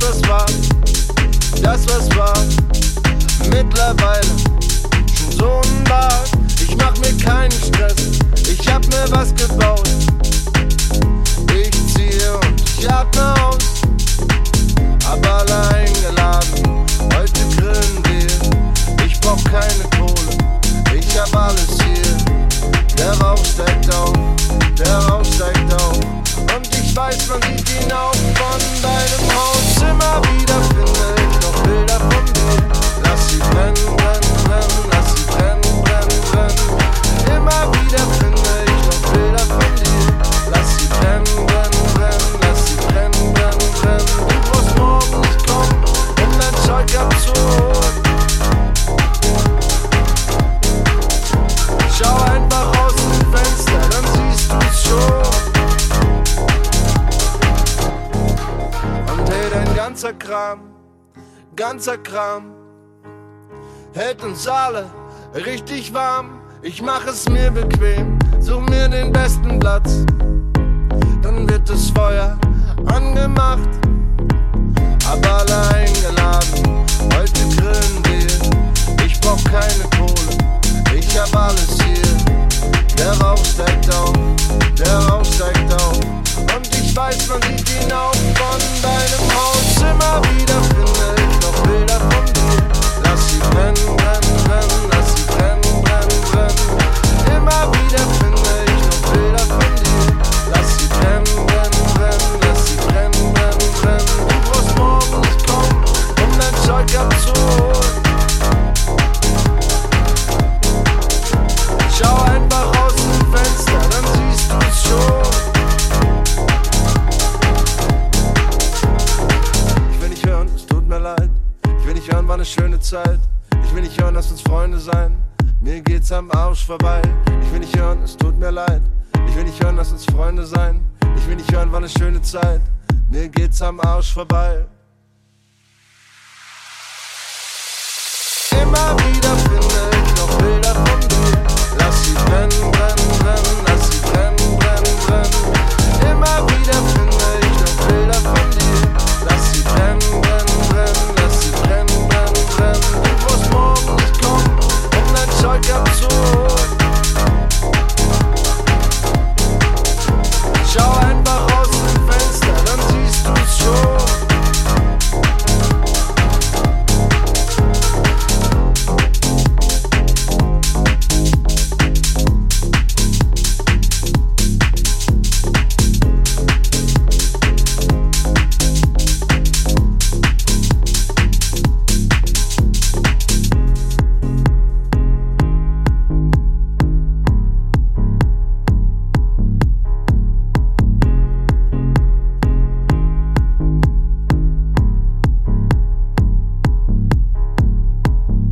Das, was war, das, was war, mittlerweile schon so ein Bad. Ich mach mir keinen Stress, ich hab mir was gebaut. Ich ziehe und ich atme aus, aber alle eingeladen. Heute grillen wir, ich brauch keine Kohle, ich hab alles hier. Der Rauch steigt auf, der Rauch steigt auf. Und ich weiß, man sieht ihn auch ganzer Kram, ganzer Kram, hält uns alle richtig warm. Ich mach es mir bequem, such mir den besten Platz. Dann wird das Feuer angemacht, war eine schöne Zeit. Ich will nicht hören, lass uns Freunde sein. Mir geht's am Arsch vorbei. Ich will nicht hören, es tut mir leid. Ich will nicht hören, lass uns Freunde sein. Ich will nicht hören, war eine schöne Zeit. Mir geht's am Arsch vorbei. Oh.